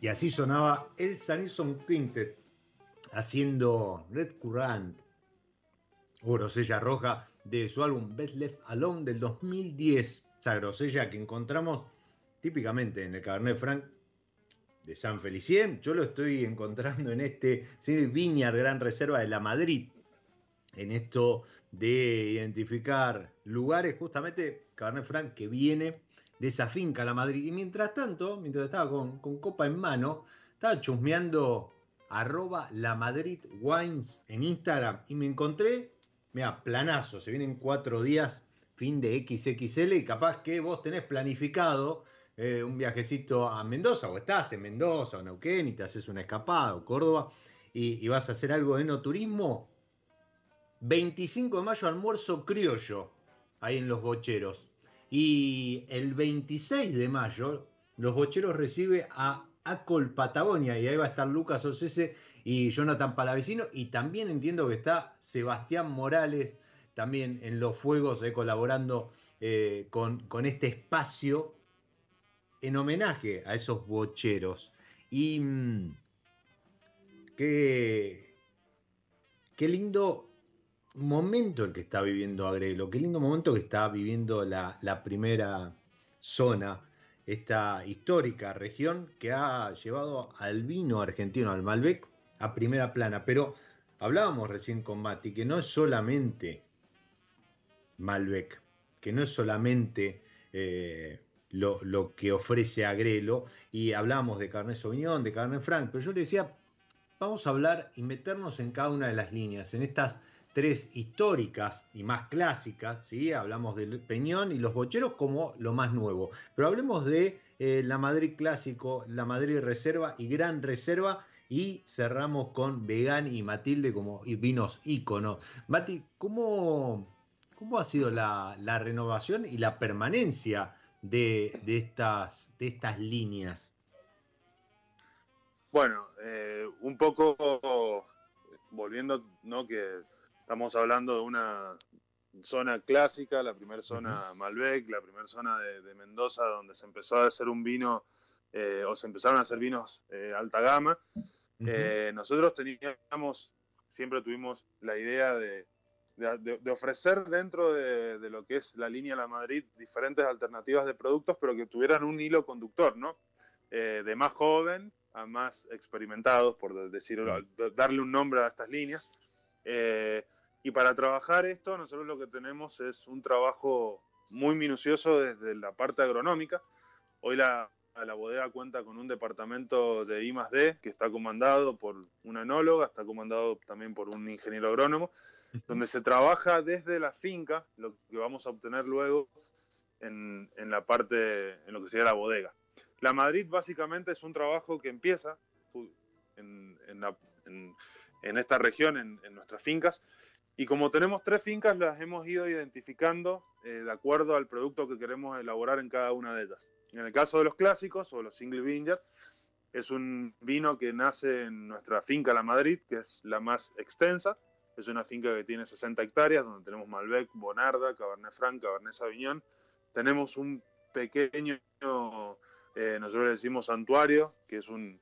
Y así sonaba el Sanison Quintet haciendo Red Currant o grosella roja de su álbum Best Left Alone del 2010. Esa grosella que encontramos típicamente en el Cabernet Franc de San Felicien. Yo lo estoy encontrando en este ¿sí? Viñar Gran Reserva de la Madrid. En esto de identificar lugares, justamente Cabernet Franc que viene de esa finca La Madrid. Y mientras tanto, mientras estaba con, copa en mano, estaba chusmeando arroba La Madrid en Instagram y me encontré, mira, planazo, se vienen cuatro días, fin de XXL y capaz que vos tenés planificado eh, un viajecito a Mendoza o estás en Mendoza o Neuquén y te haces una escapada o Córdoba y vas a hacer algo de no turismo. 25 de mayo almuerzo criollo ahí en los bocheros. Y el 26 de mayo, los bocheros recibe a Acol Patagonia y ahí va a estar Lucas Ocese y Jonathan Palavecino, y también entiendo que está Sebastián Morales también en los fuegos, eh, colaborando eh, con, con, este espacio en homenaje a esos bocheros. Y mm, qué, qué lindo momento el que está viviendo Agrelo, qué lindo momento que está viviendo la, primera zona, esta histórica región que ha llevado al vino argentino, al Malbec, a primera plana. Pero hablábamos recién con Mati que no es solamente Malbec, que no es solamente eh, lo, que ofrece Agrelo, y hablamos de Carnet Sauvignon, de Carnet Franc, pero yo le decía, vamos a hablar y meternos en cada una de las líneas, en estas tres históricas y más clásicas, ¿sí? hablamos del Peñón y los Bocheros como lo más nuevo, pero hablemos de eh, la Madrid Clásico, la Madrid Reserva y Gran Reserva, y cerramos con Vegan y Matilde como vinos íconos. Mati, ¿cómo, ¿Cómo ha sido la, renovación y la permanencia de, estas, de estas líneas? Bueno, eh, un poco volviendo, ¿no? Que estamos hablando de una zona clásica, la primera zona Malbec, la primera zona de, Mendoza, donde se empezó a hacer un vino, eh, o se empezaron a hacer vinos eh, alta gama. nosotros teníamos, siempre tuvimos la idea de, de, ofrecer dentro de, lo que es la línea La Madrid diferentes alternativas de productos, pero que tuvieran un hilo conductor, ¿no? Eh, de más joven a más experimentados, por decirlo, darle un nombre a estas líneas. Eh, y para trabajar esto, nosotros lo que tenemos es un trabajo muy minucioso desde la parte agronómica. Hoy la, la bodega cuenta con un departamento de I D que está comandado por una enóloga, está comandado también por un ingeniero agrónomo, donde se trabaja desde la finca, lo que vamos a obtener luego en, la parte, en lo que sería la bodega. La Madrid básicamente es un trabajo que empieza en, esta región, en, nuestras fincas, y como tenemos tres fincas, las hemos ido identificando eh, de acuerdo al producto que queremos elaborar en cada una de ellas. En el caso de los clásicos o los single vinger, es un vino que nace en nuestra finca La Madrid, que es la más extensa, es una finca que tiene 60 hectáreas, donde tenemos Malbec, Bonarda, Cabernet Franc, Cabernet Sauvignon. Tenemos un pequeño, eh, nosotros le decimos santuario, que es un,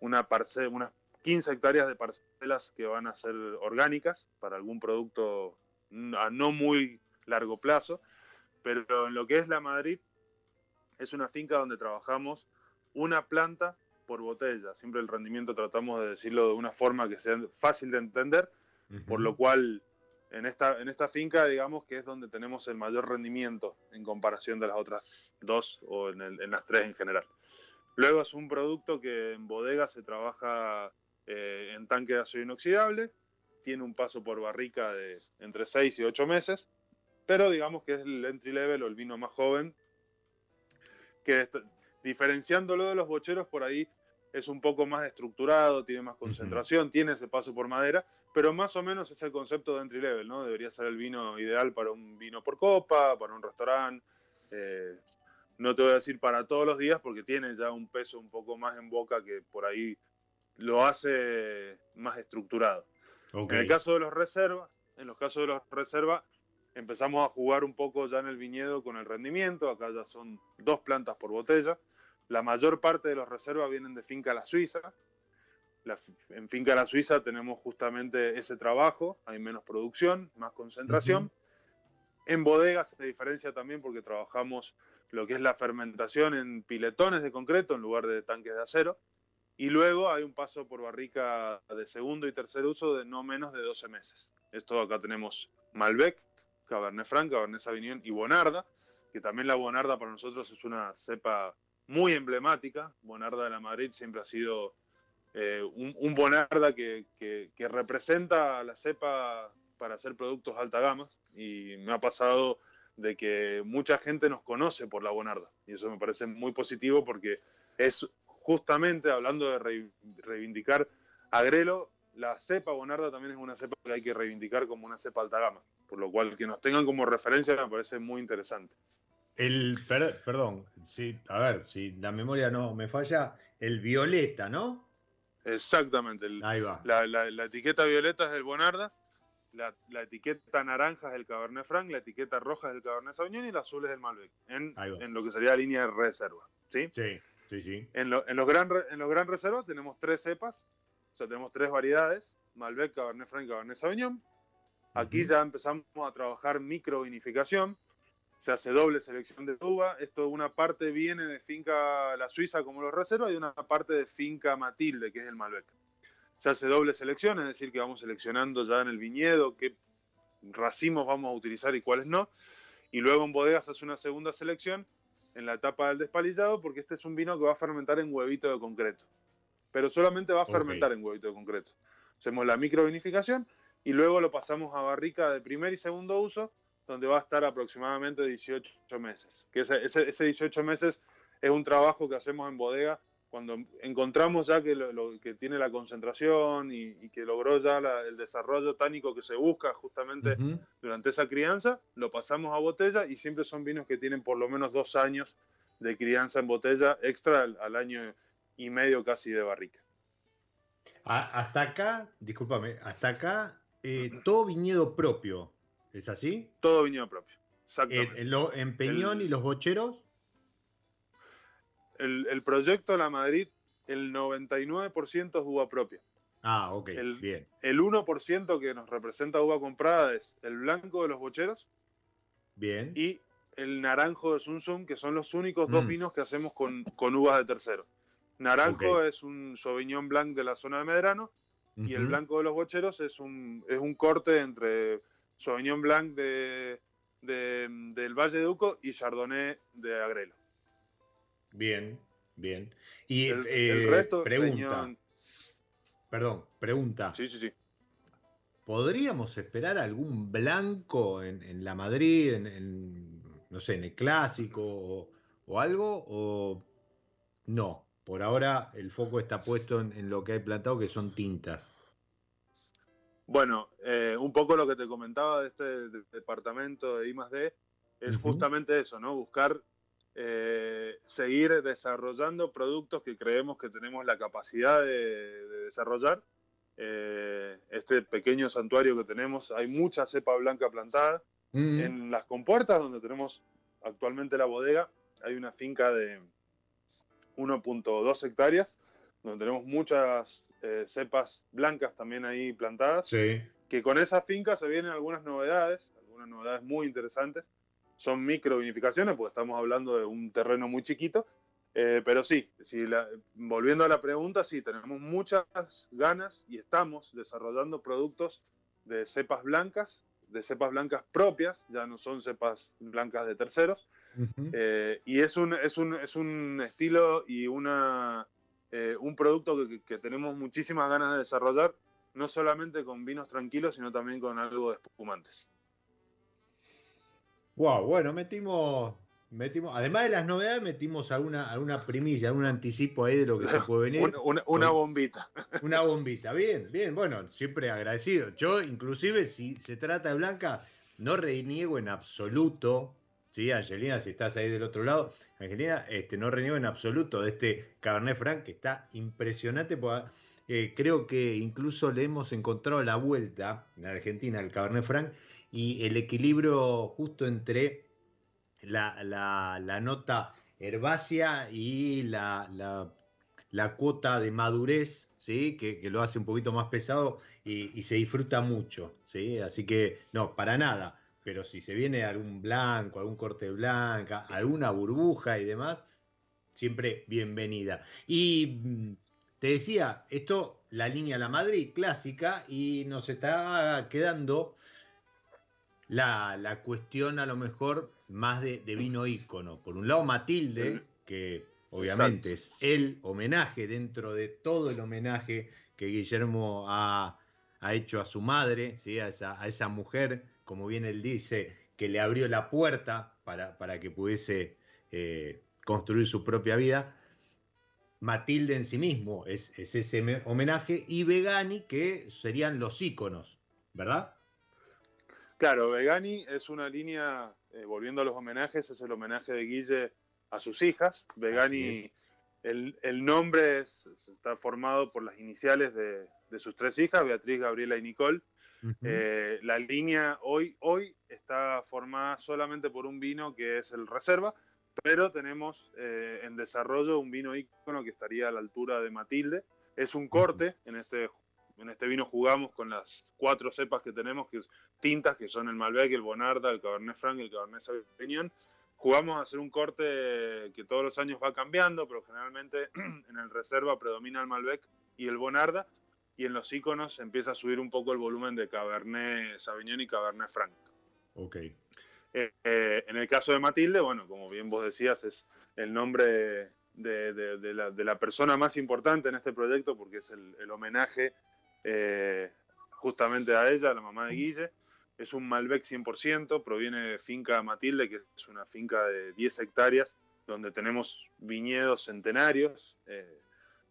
una parcela, unas 15 hectáreas de parcelas que van a ser orgánicas para algún producto a no muy largo plazo. Pero en lo que es la Madrid, es una finca donde trabajamos una planta por botella. Siempre el rendimiento tratamos de decirlo de una forma que sea fácil de entender por lo cual, en esta, en esta finca, digamos que es donde tenemos el mayor rendimiento en comparación de las otras dos o en, las tres en general. Luego es un producto que en bodega se trabaja eh, en tanque de acero inoxidable, tiene un paso por barrica de entre 6 y 8 meses, pero digamos que es el entry level o el vino más joven, que diferenciándolo de los bocheros por ahí es un poco más estructurado, tiene más concentración, tiene ese paso por madera, pero más o menos es el concepto de entry level, ¿no? Debería ser el vino ideal para un vino por copa, para un restaurante. Eh, no te voy a decir para todos los días porque tiene ya un peso un poco más en boca que por ahí lo hace más estructurado. En el caso de los reservas, en los casos de los reservas, empezamos a jugar un poco ya en el viñedo con el rendimiento. Acá ya son dos plantas por botella. La mayor parte de los reservas vienen de Finca La Suiza. en Finca La Suiza tenemos justamente ese trabajo, hay menos producción, más concentración. En bodegas se diferencia también porque trabajamos lo que es la fermentación en piletones de concreto en lugar de tanques de acero. Y luego hay un paso por barrica de segundo y tercer uso de no menos de 12 meses. Esto acá tenemos Malbec, Cabernet Franc, Cabernet Sauvignon y Bonarda, que también la Bonarda para nosotros es una cepa muy emblemática. Bonarda de la Madrid siempre ha sido eh, un, Bonarda que, representa a la cepa para hacer productos alta gama y me ha pasado de que mucha gente nos conoce por la Bonarda y eso me parece muy positivo porque es justamente hablando de reivindicar Agrelo, la cepa Bonarda también es una cepa que hay que reivindicar como una cepa alta gama, por lo cual que nos tengan como referencia me parece muy interesante. El, perdón, sí, a ver, si la memoria no me falla, el violeta, ¿no? Exactamente. Ahí va. La, etiqueta violeta es del Bonarda, la, etiqueta naranja es del Cabernet Franc, la etiqueta roja es del Cabernet Sauvignon y la azul es del Malbec, en, en lo que sería la línea de reserva. ¿sí? Sí, sí, sí. En, los gran, en los gran reservas tenemos tres cepas, o sea, tenemos tres variedades, Malbec, Cabernet Franc y Cabernet Sauvignon. Aquí ya empezamos a trabajar microvinificación, se hace doble selección de uva. Esto una parte viene de finca La Suiza como los reservas y una parte de finca Matilde, que es el Malbec. Se hace doble selección, es decir, que vamos seleccionando ya en el viñedo qué racimos vamos a utilizar y cuáles no. Y luego en bodegas hace una segunda selección en la etapa del despalillado, porque este es un vino que va a fermentar en huevito de concreto. Pero solamente va a fermentar en huevito de concreto. Hacemos la microvinificación y luego lo pasamos a barrica de primer y segundo uso donde va a estar aproximadamente 18 meses. Que ese, ese, 18 meses es un trabajo que hacemos en bodega cuando encontramos ya que, lo, que tiene la concentración y, que logró ya el desarrollo tánico que se busca justamente durante esa crianza, lo pasamos a botella y siempre son vinos que tienen por lo menos dos años de crianza en botella extra al, año y medio casi de barrica. hasta acá, discúlpame, hasta acá eh, todo viñedo propio, ¿Es así? Todo viñedo propio. Exactamente. ¿En, Peñón y los bocheros? El, proyecto La Madrid, el 99% es uva propia. Ah, ok, el, bien. El 1% que nos representa uva comprada es el blanco de los bocheros. Bien. Y el naranjo de Sun que son los únicos dos mm. vinos que hacemos con, uvas de tercero. Naranjo es un Sauvignon Blanc de la zona de Medrano y el blanco de los bocheros es un, es un corte entre Sauvignon Blanc de, del Valle de Uco y Chardonnay de Agrelo. Bien, bien. Y el, eh, resto, pregunta. Perdón, pregunta. Sí, sí, sí. ¿Podríamos esperar algún blanco en, la Madrid, en, no sé, en el clásico o, o, algo? ¿O no? Por ahora el foco está puesto en lo que hay plantado, que son tintas. Bueno, eh, un poco lo que te comentaba de este departamento de I+D es justamente eso, ¿no? Buscar eh, seguir desarrollando productos que creemos que tenemos la capacidad de, desarrollar. Eh, este pequeño santuario que tenemos, hay mucha cepa blanca plantada. En las compuertas, donde tenemos actualmente la bodega, hay una finca de 1.2 hectáreas, donde tenemos muchas eh, cepas blancas también ahí plantadas. Que con esas fincas se vienen algunas novedades, algunas novedades muy interesantes. Son microvinificaciones, porque estamos hablando de un terreno muy chiquito. Eh, pero sí, si volviendo a la pregunta, sí, tenemos muchas ganas y estamos desarrollando productos de cepas blancas, de cepas blancas propias, ya no son cepas blancas de terceros. Eh, y es un, es, un, es un estilo y una eh, un producto que, tenemos muchísimas ganas de desarrollar, no solamente con vinos tranquilos, sino también con algo de espumantes. Wow, bueno, metimos, metimos, además de las novedades, metimos alguna, alguna primicia, algún anticipo ahí de lo que se puede venir. una, bombita. Una bombita, bien, bien, bueno, siempre agradecido. Yo, inclusive, si se trata de Blanca, no reniego en absoluto Sí, Angelina, si estás ahí del otro lado, Angelina, este, no reniego en absoluto de este Cabernet Franc que está impresionante. Porque, eh, creo que incluso le hemos encontrado la vuelta en Argentina al Cabernet Franc y el equilibrio justo entre la, nota herbácea y la, cuota de madurez, ¿sí? Que, lo hace un poquito más pesado y, y, se disfruta mucho. ¿sí? Así que, no, para nada pero si se viene algún blanco, algún corte blanca, alguna burbuja y demás, siempre bienvenida. Y mm, te decía, esto, la línea La Madrid clásica, y nos está quedando la, cuestión a lo mejor más de, vino ícono. Por un lado, Matilde, que obviamente es el homenaje dentro de todo el homenaje que Guillermo ha, hecho a su madre, ¿sí? a, esa, a esa mujer como bien él dice, que le abrió la puerta para, para que pudiese eh, construir su propia vida. Matilde en sí mismo es, ese homenaje y Vegani que serían los íconos, ¿verdad? Claro, Vegani es una línea, eh, volviendo a los homenajes, es el homenaje de Guille a sus hijas. Vegani el, nombre está formado por las iniciales de, sus tres hijas, Beatriz, Gabriela y Nicole. Eh, la línea hoy, hoy está formada solamente por un vino que es el Reserva, pero tenemos eh, en desarrollo un vino ícono que estaría a la altura de Matilde. Es un corte, en este, en este vino jugamos con las cuatro cepas que tenemos, que tintas, que son el Malbec, el Bonarda, el Cabernet Franc y el Cabernet Sauvignon jugamos a hacer un corte que todos los años va cambiando, pero generalmente en el reserva predomina el Malbec y el Bonarda, y en los iconos empieza a subir un poco el volumen de Cabernet Sauvignon y Cabernet Franc. Ok. Eh, eh, en el caso de Matilde, bueno, como bien vos decías, es el nombre de, la, persona más importante en este proyecto porque es el, homenaje eh, justamente a ella, a la mamá de Guille. Es un Malbec 100%, proviene de finca Matilde, que es una finca de 10 hectáreas, donde tenemos viñedos centenarios, eh,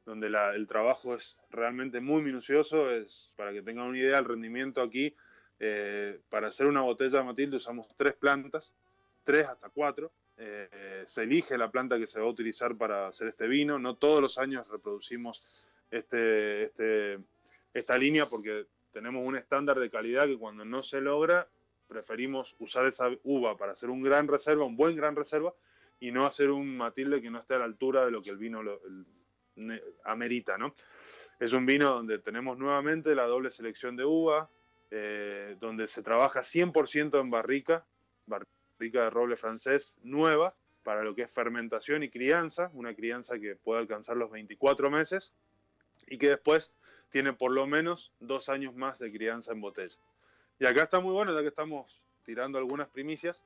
donde el trabajo es realmente muy minucioso. Es, para que tengan una idea, el rendimiento aquí, eh, para hacer una botella de Matilde usamos tres plantas, tres hasta cuatro. Eh, se elige la planta que se va a utilizar para hacer este vino. No todos los años reproducimos este, este, esta línea porque tenemos un estándar de calidad que cuando no se logra, preferimos usar esa uva para hacer un gran reserva, un buen gran reserva, y no hacer un Matilde que no esté a la altura de lo que el vino amerita, ¿no? Es un vino donde tenemos nuevamente la doble selección de uva, eh, donde se trabaja 100% en barrica, barrica de roble francés nueva, para lo que es fermentación y crianza, una crianza que puede alcanzar los 24 meses y que después tiene por lo menos dos años más de crianza en botella. Y acá está muy bueno, ya que estamos tirando algunas primicias.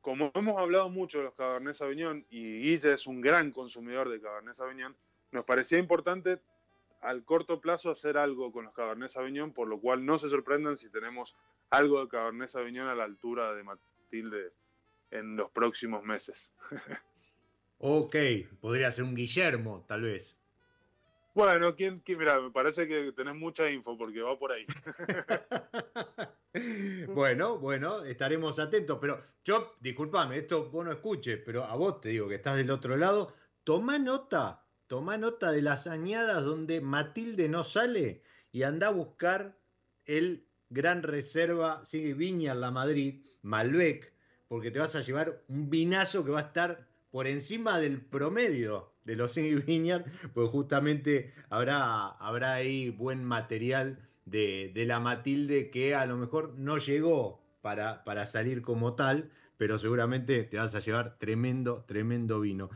Como hemos hablado mucho de los Cabernet Sauvignon y Guille es un gran consumidor de Cabernet Sauvignon, nos parecía importante al corto plazo hacer algo con los Cabernet Sauvignon, por lo cual no se sorprendan si tenemos algo de Cabernet Sauvignon a la altura de Matilde en los próximos meses. ok, podría ser un Guillermo, tal vez. Bueno, ¿quién, mira, me parece que tenés mucha info porque va por ahí. bueno, bueno, estaremos atentos, pero yo, discúlpame, esto vos no escuches, pero a vos te digo que estás del otro lado, toma nota, toma nota de las añadas donde Matilde no sale y anda a buscar el Gran Reserva, sigue Viña La Madrid, Malbec, porque te vas a llevar un vinazo que va a estar por encima del promedio de los Vineyard, pues justamente habrá, habrá ahí buen material de, la Matilde que a lo mejor no llegó para, para salir como tal, pero seguramente te vas a llevar tremendo, tremendo vino.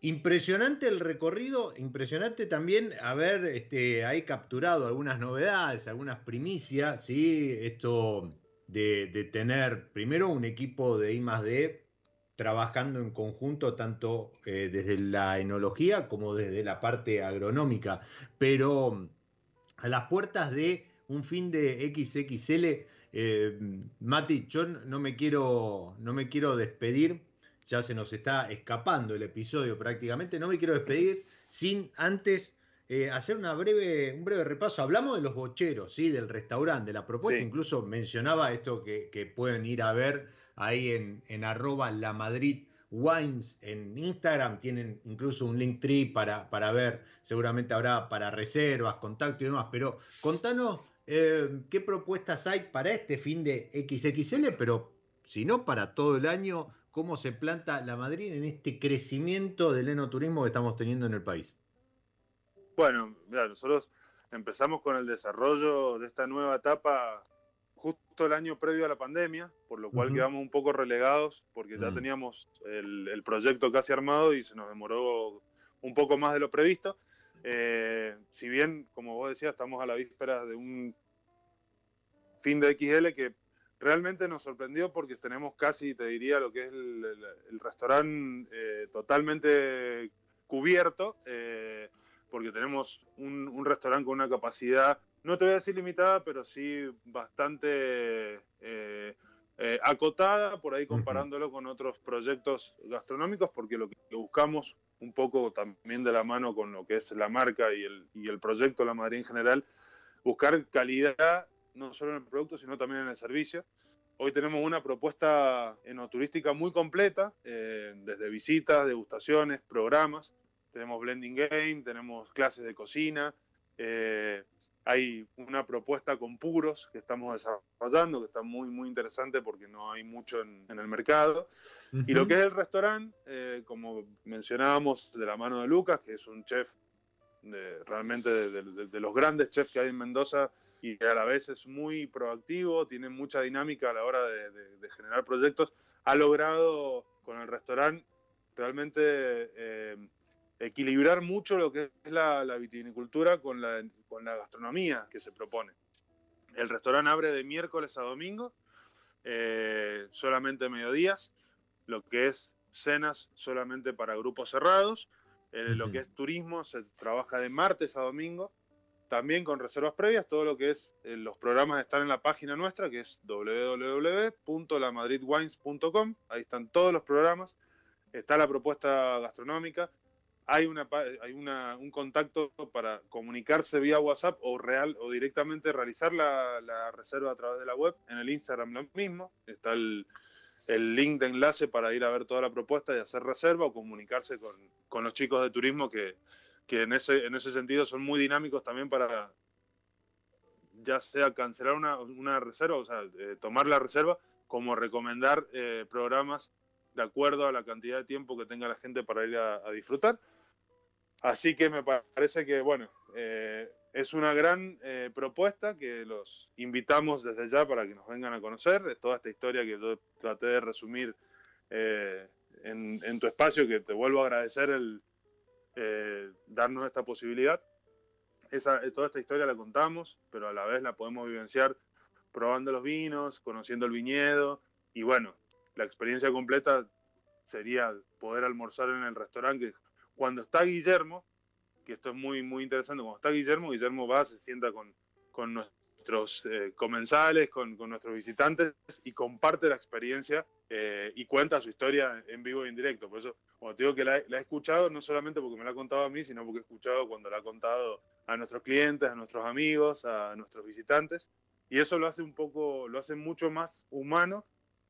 Impresionante el recorrido, impresionante también haber este, ahí capturado algunas novedades, algunas primicias, ¿sí? Esto de, de tener primero un equipo de I D trabajando en conjunto tanto eh, desde la enología como desde la parte agronómica, pero a las puertas de un fin de XXL, eh, Mati, yo no me, quiero, no me quiero despedir, ya se nos está escapando el episodio prácticamente, no me quiero despedir sin antes eh, hacer una breve, un breve repaso. Hablamos de los bocheros, ¿sí? del restaurante, de la propuesta, incluso mencionaba esto que, que pueden ir a ver ahí en, en arroba la en Instagram, tienen incluso un link tree para, para ver, seguramente habrá para reservas, contacto y demás, pero contanos eh, qué propuestas hay para este fin de XXL, pero si no para todo el año, cómo se planta la Madrid en este crecimiento del enoturismo que estamos teniendo en el país. Bueno, nosotros empezamos con el desarrollo de esta nueva etapa justo el año previo a la pandemia, por lo cual quedamos un poco relegados porque ya teníamos el, proyecto casi armado y se nos demoró un poco más de lo previsto. Eh, si bien, como vos decías, estamos a la víspera de un fin de XL que realmente nos sorprendió porque tenemos casi, te diría, lo que es el, restaurante eh, totalmente cubierto, eh, porque tenemos un, un restaurante con una capacidad no te voy a decir limitada, pero sí bastante eh, eh, acotada, por ahí comparándolo con otros proyectos gastronómicos, porque lo que buscamos un poco también de la mano con lo que es la marca y el, y el proyecto La Madrid en general, buscar calidad no solo en el producto, sino también en el servicio. Hoy tenemos una propuesta enoturística muy completa, eh, desde visitas, degustaciones, programas, tenemos blending game, tenemos clases de cocina, eh, hay una propuesta con puros que estamos desarrollando, que está muy, muy interesante porque no hay mucho en, el mercado. Y lo que es el restaurante, eh, como mencionábamos, de la mano de Lucas, que es un chef de, realmente de, los grandes chefs que hay en Mendoza y que a la vez es muy proactivo, tiene mucha dinámica a la hora de, generar proyectos, ha logrado con el restaurante realmente eh, equilibrar mucho lo que es la, vitinicultura con la, con la, gastronomía que se propone. El restaurante abre de miércoles a domingo, eh, solamente mediodías, lo que es cenas solamente para grupos cerrados, eh, lo que es turismo se trabaja de martes a domingo, también con reservas previas, todo lo que es eh, los programas están en la página nuestra que es www.lamadridwines.com, ahí están todos los programas, está la propuesta gastronómica, hay una hay una, un contacto para comunicarse vía WhatsApp o real o directamente realizar la, reserva a través de la web. En el Instagram lo mismo. Está el, link de enlace para ir a ver toda la propuesta y hacer reserva o comunicarse con, con los chicos de turismo que, que en ese en ese sentido son muy dinámicos también para ya sea cancelar una, una reserva o sea eh, tomar la reserva como recomendar eh, programas de acuerdo a la cantidad de tiempo que tenga la gente para ir a disfrutar Así que me parece que, bueno, eh, es una gran eh, propuesta que los invitamos desde ya para que nos vengan a conocer. Toda esta historia que yo traté de resumir eh, en, tu espacio, que te vuelvo a agradecer el darnos esta posibilidad. Esa, toda esta historia la contamos, pero a la vez la podemos vivenciar probando los vinos, conociendo el viñedo y bueno, la experiencia completa sería poder almorzar en el restaurante cuando está Guillermo, que esto es muy, muy interesante, cuando está Guillermo, Guillermo va, se sienta con, con nuestros eh, comensales, con, con, nuestros visitantes y comparte la experiencia eh, y cuenta su historia en vivo e en directo. Por eso, cuando te digo que la, he escuchado, no solamente porque me la ha contado a mí, sino porque he escuchado cuando la ha contado a nuestros clientes, a nuestros amigos, a nuestros visitantes. Y eso lo hace un poco, lo hace mucho más humano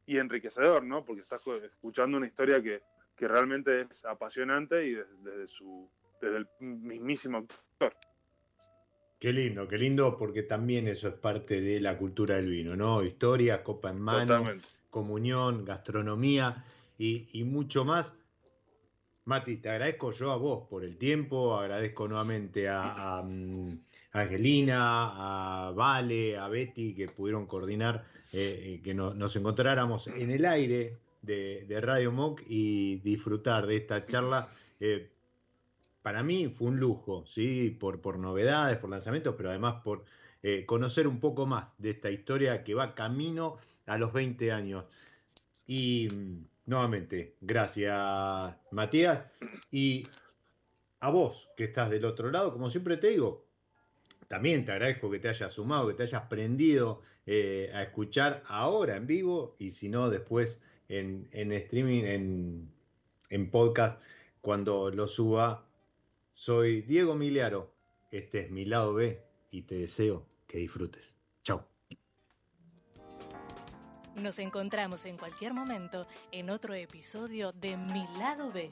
y enriquecedor, ¿no? Porque estás escuchando una historia que, que realmente es apasionante y desde, su desde el mismísimo actor. Qué lindo, qué lindo, porque también eso es parte de la cultura del vino, ¿no? Historia, copa en mano, comunión, gastronomía y, mucho más. Mati, te agradezco yo a vos por el tiempo, agradezco nuevamente a, mm, Angelina, a Vale, a Betty, que pudieron coordinar eh, eh, que nos encontráramos en el aire de, Radio Mock y disfrutar de esta charla. Eh, para mí fue un lujo, ¿sí? Por, por novedades, por lanzamientos, pero además por eh, conocer un poco más de esta historia que va camino a los 20 años. Y mm, nuevamente, gracias Matías. Y a vos que estás del otro lado, como siempre te digo, también te agradezco que te hayas sumado, que te hayas prendido eh, a escuchar ahora en vivo y si no después en, streaming, en, en, podcast, cuando lo suba. Soy Diego Miliaro, este es mi lado B y te deseo que disfrutes. Chao. Nos encontramos en cualquier momento en otro episodio de Mi lado B.